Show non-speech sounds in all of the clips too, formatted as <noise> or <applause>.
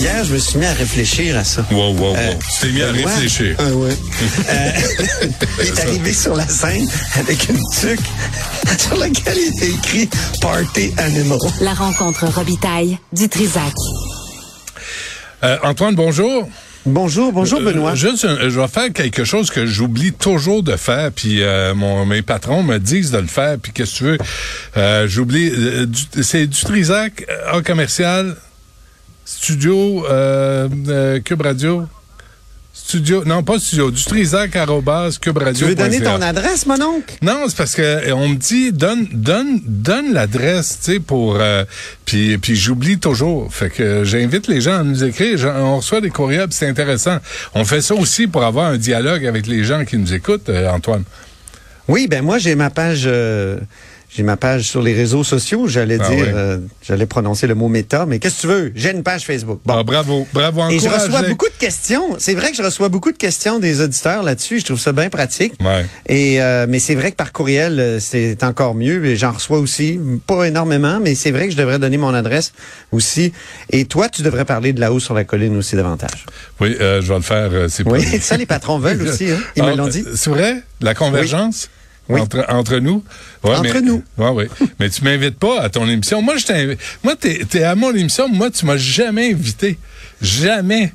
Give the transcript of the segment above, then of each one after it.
Hier, je me suis mis à réfléchir à ça. Wow, wow, wow. Euh, tu t'es mis à Benoît, réfléchir. euh, ouais. <laughs> Euh, <laughs> il est arrivé sur la scène avec une tuque <laughs> sur laquelle il était écrit Party Animal. La rencontre Robitaille du Trisac. Euh, Antoine, bonjour. Bonjour, bonjour Benoît. Euh, juste, je vais faire quelque chose que j'oublie toujours de faire, puis euh, mon, mes patrons me disent de le faire, puis qu'est-ce que tu veux, euh, j'oublie. euh, c'est du Trisac euh, en commercial, studio, euh, euh, Cube Radio. Studio, non pas studio, du Trisac arrobase Cube Radio. tu veux donner ton adresse, mon oncle? Non, c'est parce que euh, on me dit donne donne donne l'adresse, tu sais pour euh, puis puis j'oublie toujours. Fait que j'invite les gens à nous écrire, on reçoit des courriels, puis c'est intéressant. On fait ça aussi pour avoir un dialogue avec les gens qui nous écoutent, euh, Antoine. Oui, ben moi j'ai ma page euh, j'ai ma page sur les réseaux sociaux, j'allais Ah dire euh, j'allais prononcer le mot méta, mais qu'est-ce que tu veux? J'ai une page Facebook. Bon. Ah, bravo, bravo Et je reçois beaucoup de questions. C'est vrai que je reçois beaucoup de questions des auditeurs là-dessus. Je trouve ça bien pratique. Ouais. Et euh, mais c'est vrai que par courriel, euh, c'est encore mieux. Et J'en reçois aussi, pas énormément, mais c'est vrai que je devrais donner mon adresse aussi. Et toi, tu devrais parler de la hausse sur la colline aussi davantage. Oui, euh, je vais le faire euh, c'est Oui, <laughs> ça les patrons veulent <laughs> aussi. Hein? Ils me Ah, l'ont dit. C'est vrai? La convergence? Oui. Entre, entre nous. Ouais, Entre mais- nous. Ouais, ouais. <laughs> mais tu m'invites pas à ton émission. Moi, je t'invite. Moi, t'es, t'es à mon émission. Moi, tu m'as jamais invité. Jamais.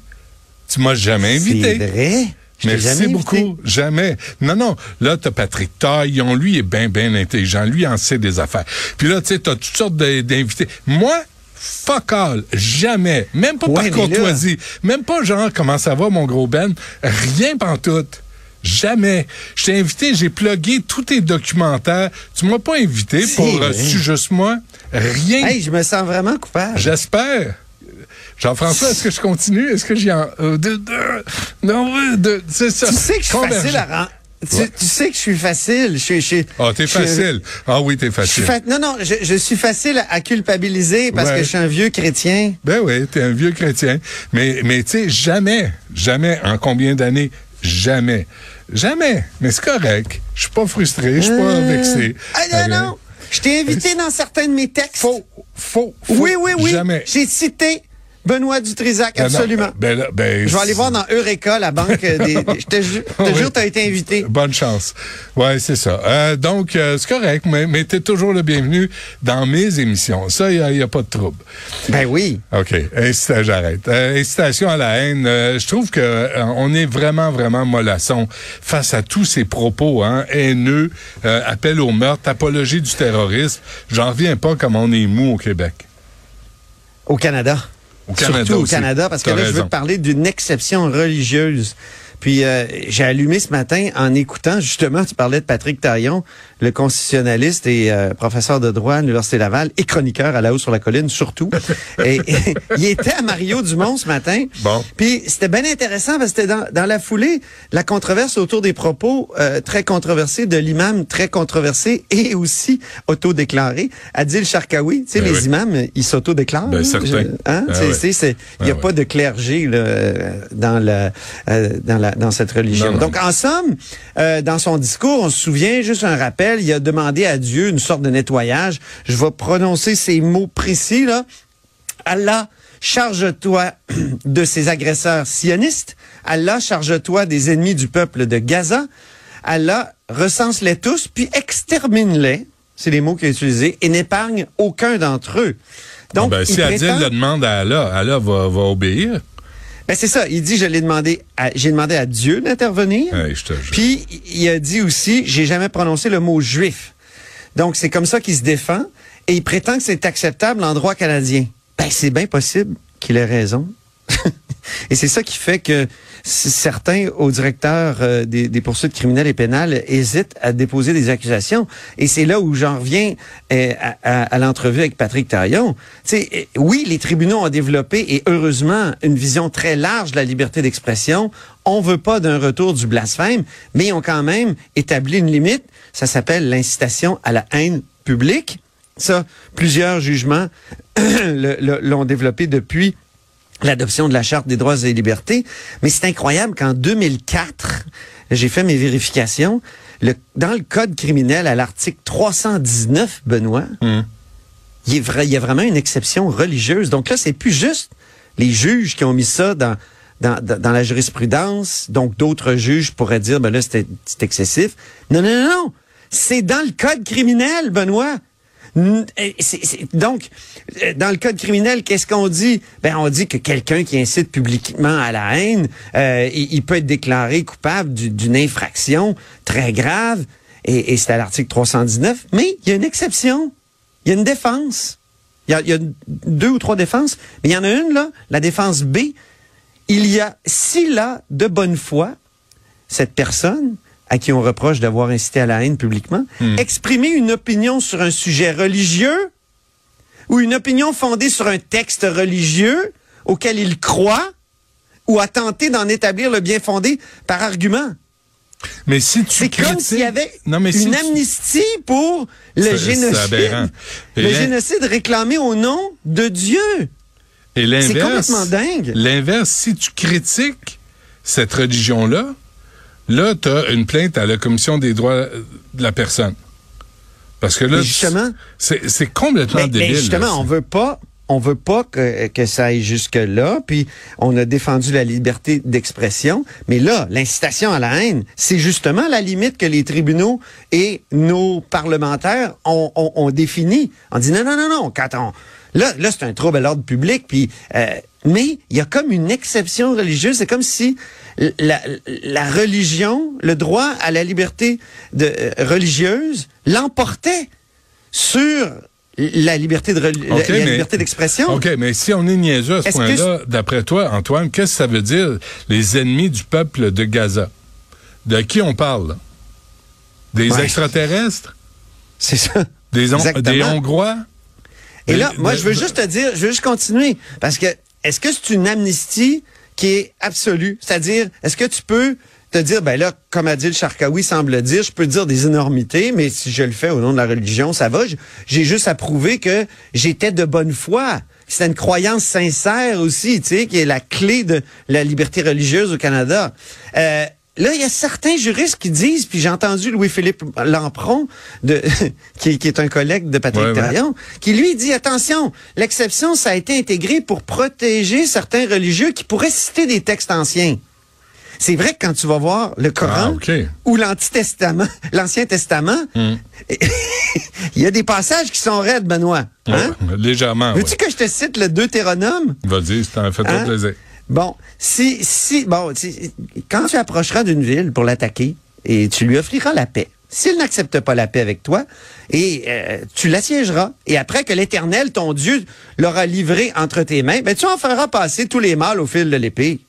Tu m'as jamais invité. C'est vrai. Merci beaucoup. Jamais. Non, non. Là, t'as Patrick Taillon. Lui, il est bien, bien intelligent. Lui, il en sait des affaires. Puis là, tu sais, t'as toutes sortes d'invités. Moi, fuck all. Jamais. Même pas Ouais, par là- courtoisie. Même pas genre, comment ça va, mon gros Ben? Rien pantoute. Jamais. Je t'ai invité, j'ai plugué tous tes documentaires. Tu m'as pas invité pour euh, vrai. su juste moi. Rien. Hey, je me sens vraiment coupable. J'espère. Jean-François, est-ce que je continue? Est-ce que j'y en... euh, de, de- non, de, c'est ça. Tu sais que je suis facile à rendre. Tu, Ouais. tu sais que je suis facile. Je, suis- Ah, t'es je suis- facile. Ah oui, t'es facile. fa- Non, non, je, je suis facile à, à culpabiliser parce Ouais. que je suis un vieux chrétien. Ben oui, t'es un vieux chrétien. Mais, mais tu sais, jamais, jamais, en combien d'années, jamais, jamais. Mais c'est correct. Je suis pas frustré, je suis pas Euh, vexé. Ah non, non. Je t'ai invité dans certains de mes textes. Faux, faux, faux. Oui, oui, oui. Jamais. J'ai cité Benoît Dutrisac, Ben non, absolument. ben là, ben, je vais aller voir dans Eureka, la banque <laughs> des... Je te ju- je te Oui. jure, tu as été invité. Bonne chance. Ouais, c'est ça. Euh, donc, euh, c'est correct, mais, mais t'es toujours le bienvenu dans mes émissions. Ça, il n'y a, pas de trouble. Ben oui. OK. J'arrête. Euh, incitation à la haine. euh, je trouve que euh, on est vraiment, vraiment mollasson face à tous ces propos hein, haineux, euh, appel au meurtre, apologie du terrorisme. J'en reviens pas comme on est mou au Québec. Au Canada. Au Canada Surtout au aussi. Canada, parce que là, je veux te parler d'une exception religieuse. Puis euh, j'ai allumé ce matin en écoutant, justement, tu parlais de Patrick Taillon, le constitutionnaliste et euh, professeur de droit à l'Université Laval et chroniqueur à la haut sur la colline, surtout. <laughs> et, et <laughs> il était à Mario Dumont ce matin. Bon. Puis c'était bien intéressant parce que c'était dans, dans la foulée, la controverse autour des propos euh, très controversés de l'imam très controversé et aussi autodéclaré, Adil Sharkawi. Tu sais, Ben les oui. imams, ils s'autodéclarent. Ben, hein? Ben c'est- c'est- Il n'y a Ben pas de clergé là, euh, dans, la, euh, dans, la, dans cette religion. Non, non. Donc, en somme, euh, dans son discours, on se souvient, juste un rappel, il a demandé à Dieu une sorte de nettoyage. Je vais prononcer ces mots précis. là. Allah, charge-toi <clears throat> de ces agresseurs sionistes. Allah, charge-toi des ennemis du peuple de Gaza. Allah, recense-les tous, puis extermine-les. C'est les mots qu'il a utilisés, et n'épargne aucun d'entre eux. Donc, ben, il si Adil le demande à Allah, Allah va, va obéir. Ben c'est ça. Il dit, je l'ai demandé, à- j'ai demandé à Dieu d'intervenir. Hey. Puis il a dit aussi, j'ai jamais prononcé le mot juif. Donc c'est comme ça qu'il se défend et il prétend que c'est acceptable en droit canadien. Ben c'est bien possible qu'il ait raison. <laughs> et c'est ça qui fait que certains au directeur euh, des, poursuites criminelles et pénales hésitent à déposer des accusations. Et c'est là où j'en reviens euh, à, l'entrevue avec Patrick Taillon. Tu sais, euh, oui, les tribunaux ont développé, et heureusement, une vision très large de la liberté d'expression. On veut pas d'un retour du blasphème, mais ils ont quand même établi une limite. Ça s'appelle l'incitation à la haine publique. Ça, plusieurs jugements <clears throat> l'ont développé depuis l'adoption de la Charte des droits et libertés. Mais c'est incroyable qu'en 2004, j'ai fait mes vérifications, le, dans le Code criminel, à l'article 319, Benoît, Hum. il, est vrai- il y a vraiment une exception religieuse. Donc là, c'est plus juste les juges qui ont mis ça dans, dans, dans, la jurisprudence. Donc, d'autres juges pourraient dire, ben là, c'est excessif. Non, non, non, non. C'est dans le code criminel, Benoît. Donc, euh, dans le code criminel, qu'est-ce qu'on dit? Ben, on dit que quelqu'un qui incite publiquement à la haine, euh, il, peut être déclaré coupable du- d'une infraction très grave. Et, et c'est à l'article 319. Mais il y a une exception. Il y a une défense. Il y a, il y a deux ou trois défenses. Mais il y en a une, là, la défense B. Il y a, s'il a de bonne foi, cette personne à qui on reproche d'avoir incité à la haine publiquement, exprimer une opinion sur un sujet religieux ou une opinion fondée sur un texte religieux auquel il croit ou a tenté d'en établir le bien fondé par argument. Mais si tu C'est comme s'il y avait non, mais si une tu- amnistie pour le C'est- c'est génocide. Le là- génocide réclamé au nom de Dieu. Et l'inverse. complètement dingue. L'inverse, si tu critiques cette religion-là, là, tu as une plainte à la Commission des droits de la personne. Parce que là, Mais justement- c'est c'est complètement Mais, mais débile. justement, là. on veut pas, on veut pas que, que ça aille jusque là. Puis on a défendu la liberté d'expression, mais là, l'incitation à la haine, c'est justement la limite que les tribunaux et nos parlementaires ont, ont, ont définie. On dit non, non, non, non. Quand on là, là, c'est un trouble à l'ordre public. Puis euh, mais il y a comme une exception religieuse. C'est comme si la, la religion, le droit à la liberté de, euh, religieuse l'emportait sur la liberté de reli- OK, la, la mais- liberté d'expression. OK, mais si on est niaiseux à ce point-là, d'après toi, Antoine, qu'est-ce que ça veut dire, les ennemis du peuple de Gaza? De qui on parle? Des Ouais. extraterrestres? C'est ça. Des, Hon- Exactement. des Hongrois? Et Des- là, moi, je veux juste te dire, je veux juste continuer. Parce que, est-ce que c'est une amnistie qui est absolue? C'est-à-dire, est-ce que tu peux te dire, ben là, comme Adil Sharkawi semble dire, je peux dire des énormités, mais si je le fais au nom de la religion, ça va. J'ai juste à prouver que j'étais de bonne foi. C'est une croyance sincère aussi, tu sais, qui est la clé de la liberté religieuse au Canada. Euh, Là, il y a certains juristes qui disent, puis j'ai entendu Louis-Philippe Lampron, de, <laughs> qui, qui est un collègue de Patrick Ouais, qui lui dit, attention, l'exception, ça a été intégré pour protéger certains religieux qui pourraient citer des textes anciens. C'est vrai que quand tu vas voir le Coran Ah, OK. ou l'Anti-Testament, <laughs> l'Ancien Testament, Hmm. <laughs> il y a des passages qui sont raides, Benoît. Hein? Ouais, légèrement, Veux-tu que je te cite le Deutéronome? Vas-y, ça fait Hein? trop plaisir. Bon, si, si, bon, si- quand tu approcheras d'une ville pour l'attaquer et tu lui offriras la paix, s'il n'accepte pas la paix avec toi, et euh, tu l'assiégeras, et après que l'Éternel, ton Dieu, l'aura livré entre tes mains, ben tu en feras passer tous les mâles au fil de l'épée.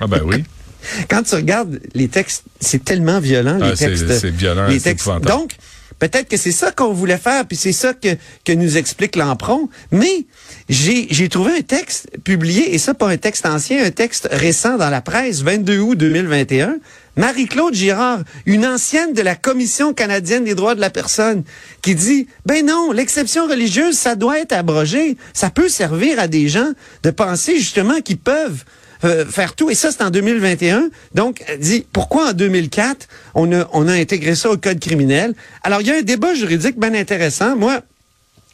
Ah ben oui. <laughs> Quand tu regardes les textes, c'est tellement violent, Ah, les textes. c'est violent, les textes. Donc, peut-être que c'est ça qu'on voulait faire, puis c'est ça que, que nous explique l'emprunt. Mais j'ai j'ai trouvé un texte publié, et ça pas un texte ancien, un texte récent dans la presse, 22 août 2021. Marie-Claude Girard, une ancienne de la Commission canadienne des droits de la personne, qui dit, ben non, l'exception religieuse, ça doit être abrogé. Ça peut servir à des gens de penser justement qu'ils peuvent euh, faire tout. Et ça, c'est en 2021. Donc, elle dit, pourquoi en 2004, on a, on a intégré ça au code criminel? Alors, il y a un débat juridique bien intéressant. Moi,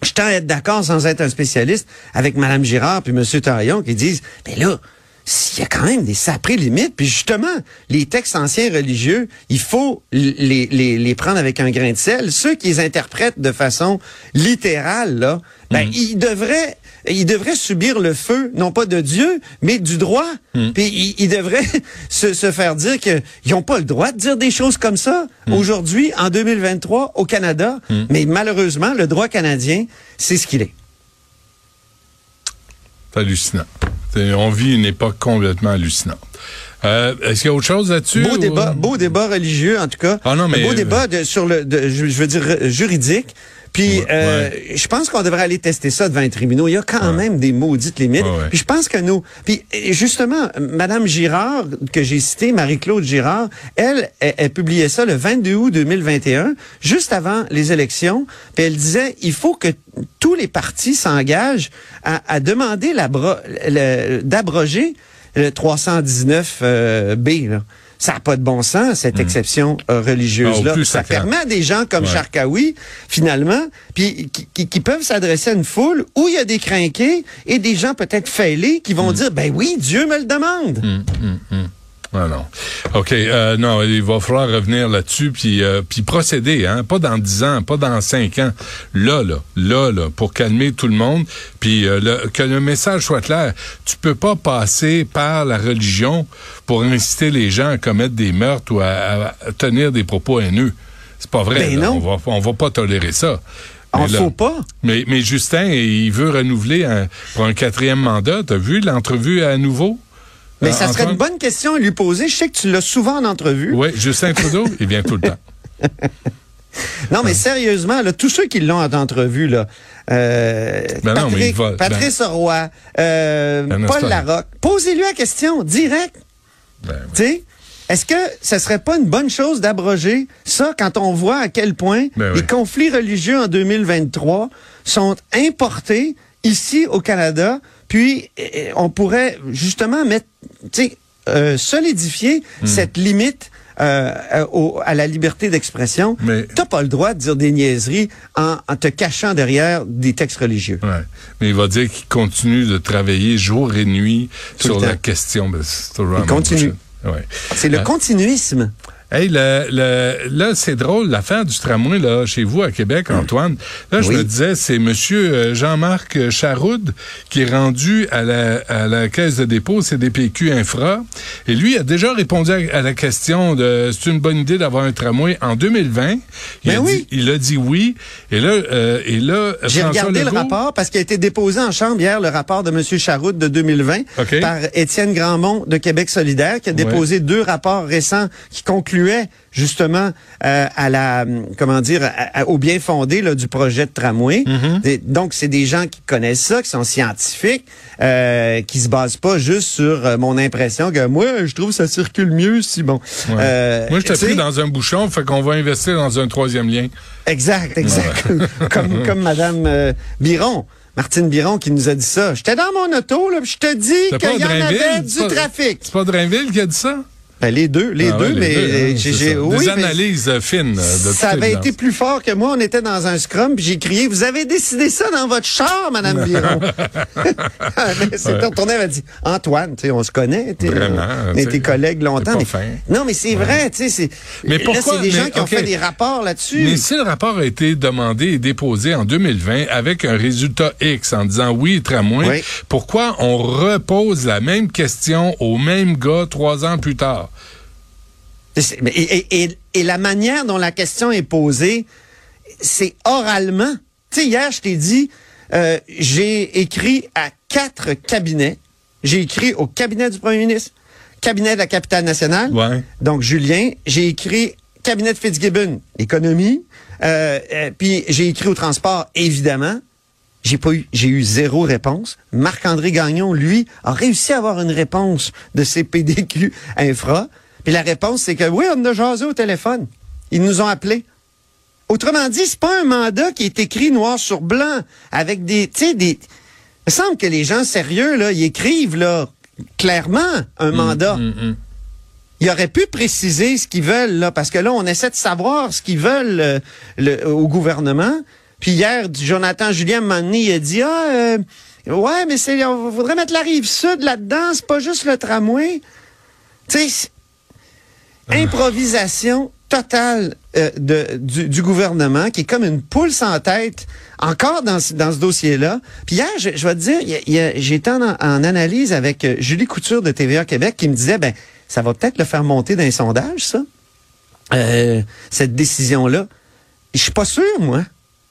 je tends à être d'accord sans être un spécialiste avec Mme Girard puis M. Taillon qui disent, ben là, s'il y a quand même des sacrées limites, puis justement, les textes anciens religieux, il faut les, les, les prendre avec un grain de sel. Ceux qui les interprètent de façon littérale, là, ben, ils devraient ils devraient subir le feu, non pas de Dieu, mais du droit. Puis ils, ils devraient <laughs> se, se faire dire qu'ils n'ont pas le droit de dire des choses comme ça. Aujourd'hui, en 2023, au Canada, mais malheureusement, le droit canadien, c'est ce qu'il est. C'est hallucinant. On vit une époque complètement hallucinante. Euh, Est-ce qu'il y a autre chose là-dessus? Beau ou- débat, beau débat religieux en tout cas. Ah non, mais- beau débat de- sur le, de- je, veux dire euh, juridique. Puis Ouais, euh, je pense qu'on devrait aller tester ça devant les tribunaux. Il y a quand Ouais. même des maudites limites. Puis je pense que nous, puis euh, justement, Madame Girard que j'ai citée, Marie-Claude Girard, elle, elle, elle publiait ça le 22 août 2021, juste avant les élections. Puis elle disait, il faut que tous les partis s'engagent à, à demander d'abroger le 319 euh, B. Là. Ça n'a pas de bon sens, cette exception euh, Ah, religieuse-là. ça permet à des gens comme Ouais. Charkaoui, finalement, puis qui, qui- qui peuvent s'adresser à une foule où il y a des crinqués et des gens peut-être fêlés qui vont dire, ben oui, Dieu me le demande. Ah non. OK. euh, non, il va falloir revenir là-dessus puis euh, puis procéder, hein. Pas dans 10 ans, pas dans 5 ans. Là, là, là, là, pour calmer tout le monde. Puis euh, le- que le message soit clair. Tu peux pas passer par la religion pour inciter les gens à commettre des meurtres ou à, à tenir des propos haineux. C'est pas vrai. Ben non. On va on va pas tolérer ça. On faut pas. Mais, mais Justin, il veut renouveler un- pour un quatrième mandat. T'as vu l'entrevue à nouveau? Mais Euh, ça serait Antoine? une bonne question à lui poser. Je sais que tu l'as souvent en entrevue. Oui, Justin Trudeau, il vient tout le temps. <laughs> Non, mais sérieusement, là, tous ceux qui l'ont en entrevue, là, euh, Ben non, mais Patrick, va- Patrice Roy, euh, Ben non, Paul Larocque, posez-lui la question, direct. Ben, Tu sais, est-ce que ce serait pas une bonne chose d'abroger ça quand on voit à quel point Ben les conflits religieux en 2023 sont importés ici au Canada, puis euh, on pourrait justement mettre, tu sais, euh, solidifier Hmm. cette limite euh, euh, au- à la liberté d'expression. Mais- T'as pas le droit de dire des niaiseries en, en te cachant derrière des textes religieux. ouais. Mais il va dire qu'il continue de travailler jour et nuit Tout sur la question. Ben, même continue. Ouais. C'est le continuisme. Hey, le, le- là, c'est drôle, l'affaire du tramway, là, chez vous, à Québec, Antoine. Là, je me disais, c'est monsieur euh, Jean-Marc Charoud qui est rendu à la, à la caisse de dépôt CDPQ Infra. Et lui a déjà répondu à, à la question de c'est une bonne idée d'avoir un tramway en 2020. Il, Ben a, oui. dit, il a dit oui. Et là, euh, et là J'ai regardé Legault- le rapport parce qu'il a été déposé en chambre hier, le rapport de M. Charoud de 2020 OK. par Étienne Grandmont de Québec solidaire qui a déposé deux rapports récents qui justement euh, à la comment dire à- au bien fondé là, du projet de tramway. Mm-hmm. Des- donc c'est des gens qui connaissent ça, qui sont scientifiques, euh, qui se basent pas juste sur euh, mon impression que moi je trouve que ça circule mieux si bon. Ouais. Euh, Moi, je t'ai pris dans un bouchon, fait qu'on va investir dans un troisième lien. Exact, exact. <laughs> comme, <laughs> comme Madame Biron. Martine Biron qui nous a dit ça. J'étais dans mon auto, là, je te dis qu'il y en avait du trafic. C'est pas Drainville qui a dit ça? Ben, les deux, les Ah deux, ouais, les mais hein, euh, j'ai, Des mais analyses euh, fines. euh, de ça avait été plus fort que moi. On était dans un scrum, puis j'ai crié, vous avez décidé ça dans votre char, Madame Biron. <laughs> <laughs> c'est Ouais. retourné, elle m'a dit, Antoine, tu sais, on se connaît, Vraiment, on est tes collègues longtemps. mais- fin. non, mais c'est vrai, tu sais, c'est, Mais pourquoi- c'est des gens mais, qui ont ok. fait des rapports là-dessus. Mais si le rapport a été demandé et déposé en 2020 avec un résultat X en disant oui, tramway, Oui. pourquoi on repose la même question au même gars trois ans plus tard? Et, et- et- et la manière dont la question est posée, c'est oralement. Tu sais, hier, je t'ai dit, euh, j'ai écrit à quatre cabinets. J'ai écrit au cabinet du premier ministre, cabinet de la capitale nationale, Ouais. donc Julien. J'ai écrit cabinet de Fitzgibbon, économie. Euh, euh, puis j'ai écrit au transport, évidemment. J'ai pas eu, j'ai eu zéro réponse. Marc-André Gagnon, lui, a réussi à avoir une réponse de ses PDQ infra. Puis la réponse, c'est que oui, on a jasé au téléphone. Ils nous ont appelés. Autrement dit, c'est pas un mandat qui est écrit noir sur blanc avec des, tu sais, des. Il me semble que les gens sérieux là, ils écrivent là clairement un mandat. Hum, hum. Ils auraient pu préciser ce qu'ils veulent là, parce que là, on essaie de savoir ce qu'ils veulent euh, le- au gouvernement. Puis hier, Jonathan Julien Manny a dit ah euh, ouais, mais c'est, on voudrait mettre la rive sud là-dedans, c'est pas juste le tramway. Tu sais, improvisation totale euh, de, du, du gouvernement qui est comme une poule sans tête encore dans, ce- dans ce dossier-là. Puis hier, je, je vais te dire, j'étais en, en analyse avec euh, Julie Couture de TVA Québec qui me disait, ben, ça va peut-être le faire monter dans les sondages, ça, euh, cette décision-là. Je suis pas sûr, moi.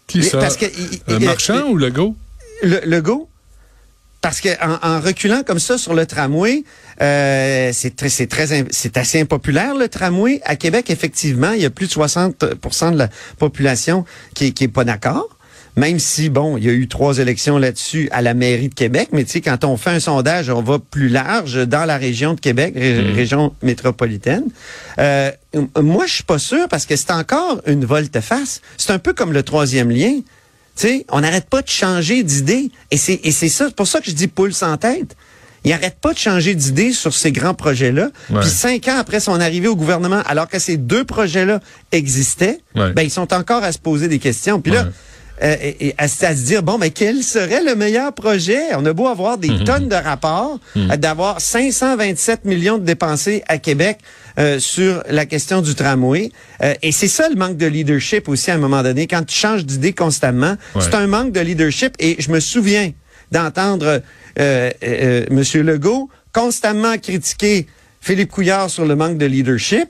Qui ça? parce que- Euh, il- Marchand ou Legault? Le, le go? Parce que en, en reculant comme ça sur le tramway, euh, c'est très, c'est très, c'est assez impopulaire le tramway à Québec. Effectivement, il y a plus de 60% de la population qui, qui est pas d'accord. Même si bon, il y a eu trois élections là-dessus à la mairie de Québec, mais tu sais, quand on fait un sondage, on va plus large dans la région de Québec, ré- région métropolitaine. Euh, moi, je suis pas sûr parce que c'est encore une volte-face. C'est un peu comme le troisième lien. Sais, on n'arrête pas de changer d'idée. Et c'est, et c'est ça, c'est pour ça que je dis poule sans tête. il n'arrête pas de changer d'idée sur ces grands projets-là. Ouais. Puis cinq ans après son arrivée au gouvernement, alors que ces deux projets-là existaient, Ouais. ben ils sont encore à se poser des questions. Puis là. Euh, et- à, se à se dire bon, ben quel serait le meilleur projet? On a beau avoir des Mhm. tonnes de rapports, euh, d'avoir 527 millions de dépensés à Québec euh, sur la question du tramway, euh, et c'est ça le manque de leadership aussi à un moment donné. Quand tu changes d'idée constamment, Ouais. c'est un manque de leadership. Et je me souviens d'entendre euh, euh, Monsieur Legault constamment critiquer Philippe Couillard sur le manque de leadership.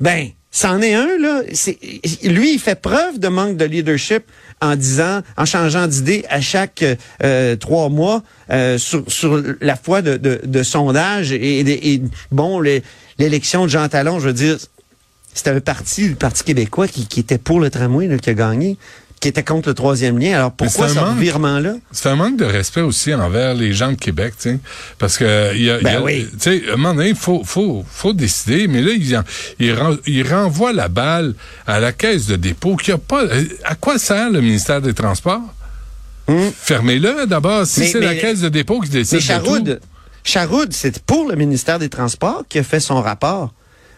Ben, c'en est un, là. C'est, lui, il fait preuve de manque de leadership en disant, en changeant d'idée à chaque euh, trois mois euh, sur, sur la foi de, de, de sondage et, et- et, bon, l'élection de Jean Talon, je veux dire, c'était un parti, le Parti québécois, qui, qui était pour le tramway, là, qui a gagné, qui était contre le troisième lien. Alors pourquoi ce manque. revirement-là? C'est un manque de respect aussi envers les gens de Québec, tu sais. Parce que, il y a, il y a- Ben oui. tu sais, à un moment donné, il faut, faut, faut décider, mais là, il, en- il, ren- il renvoie la balle à la caisse de dépôt qui a pas, euh, à quoi sert le ministère des Transports? Fermez-le d'abord, si Mais- c'est la caisse de dépôt qui décide Mais de Charoud, tout. Charoud, c'est pour le ministère des Transports qui a fait son rapport.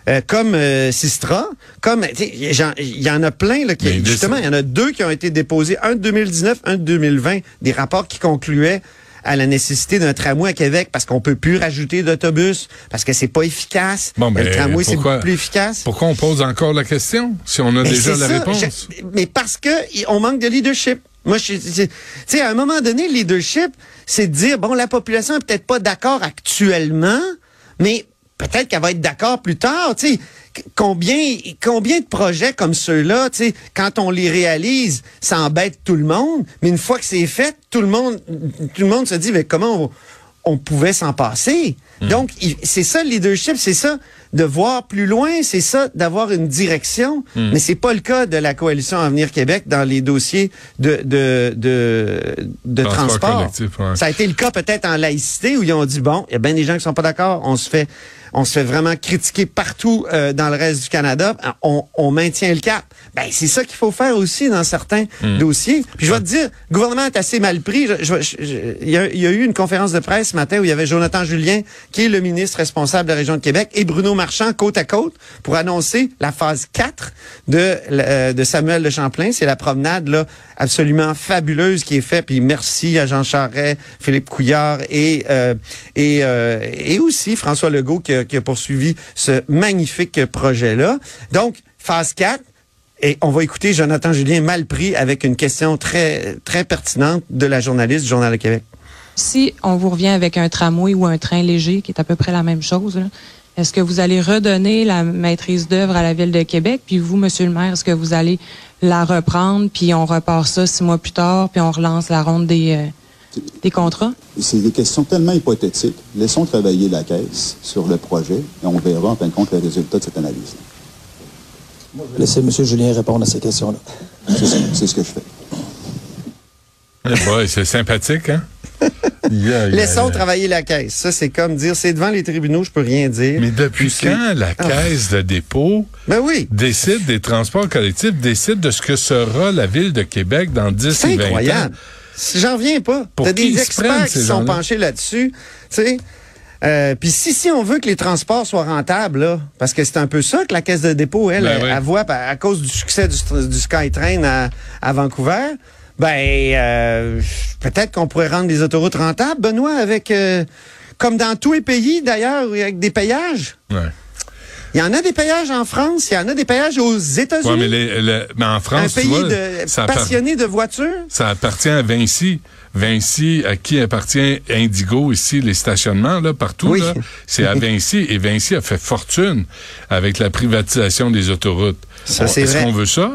Euh, comme euh, Sistra, comme il y en a plein là, qui, Mais justement, il y en a deux qui ont été déposés, un de 2019, un de 2020, des rapports qui concluaient à la nécessité d'un tramway à Québec parce qu'on peut plus rajouter d'autobus parce que c'est pas efficace. Bon, le tramway c'est beaucoup plus efficace. Pourquoi on pose encore la question si on a Mais déjà la ça, réponse? je- mais parce que on manque de leadership. Moi, je, je- tu sais, à un moment donné, le leadership, c'est de dire bon, la population est peut-être pas d'accord actuellement, mais peut-être qu'elle va être d'accord plus tard. Tu sais, combien, combien de projets comme ceux-là, tu sais, quand on les réalise, ça embête tout le monde, mais une fois que c'est fait, tout le monde, tout le monde se dit, mais comment on, on pouvait s'en passer? Donc, il- c'est ça le leadership, c'est ça de voir plus loin, c'est ça d'avoir une direction. Mais c'est pas le cas de la coalition Avenir Québec dans les dossiers de de de, de Transport transport. collectif, ouais. Ça a été le cas peut-être en laïcité où ils ont dit bon, il y a bien des gens qui sont pas d'accord, on se fait on se fait vraiment critiquer partout euh, dans le reste du Canada, on, on maintient le cap. Ben c'est ça qu'il faut faire aussi dans certains dossiers. Puis je vais te dire, le gouvernement est assez mal pris. Y, il y a eu une conférence de presse ce matin où il y avait Jonathan Julien, qui est le ministre responsable de la région de Québec, et Bruno Marchand côte à côte pour annoncer la phase 4 de, euh, de Samuel de Champlain. C'est la promenade là absolument fabuleuse qui est faite. Puis merci à Jean Charret, Philippe Couillard et euh, et, euh, et aussi François Legault qui a, qui a poursuivi ce magnifique projet-là. Donc, phase 4. Et on va écouter Jonathan Julien mal pris avec une question très très pertinente de la journaliste du Journal de Québec. Si on vous revient avec un tramway ou un train léger, qui est à peu près la même chose, est-ce que vous allez redonner la maîtrise d'œuvre à la Ville de Québec? Puis vous, Monsieur le maire, est-ce que vous allez la reprendre, puis on repart ça six mois plus tard, puis on relance la ronde des, euh, des contrats? C'est des questions tellement hypothétiques. Laissons travailler la Caisse sur le projet et on verra en fin de compte le résultat de cette analyse. Laissez M. Julien répondre à ces questions-là. C'est ce- c'est que je fais. Eh c'est sympathique, hein? <laughs> Yeah, yeah, Laissons yeah. travailler la caisse. Ça, c'est comme dire, c'est devant les tribunaux, je peux rien dire. Mais depuis Puis c'est- quand la Ah. caisse de dépôt Ben oui. décide des transports collectifs, décide de ce que sera la ville de Québec dans 10 C'est et 20 ans? incroyable. J'en viens pas. T'as des experts qui sont penchés là-dessus. Tu. Euh, Puis si, si on veut que les transports soient rentables, là, parce que c'est un peu ça que la caisse de dépôt, elle, Ben elle, oui. elle voit à, à cause du succès du, du SkyTrain à, à Vancouver, ben euh, peut-être qu'on pourrait rendre les autoroutes rentables, Benoît, avec euh, comme dans tous les pays d'ailleurs, avec des payages. Ouais. Il y en a des payages en France, il y en a des payages aux États-Unis. Ouais, mais, les- le- mais en un France, tu pays vois, de ça, passionnés de voitures? ça appartient à Vinci. Vinci, à qui appartient Indigo ici, les stationnements, là, partout, Oui. c'est à <laughs> Vinci. Et Vinci a fait fortune avec la privatisation des autoroutes. Ça, c'est Est-ce qu'on veut ça?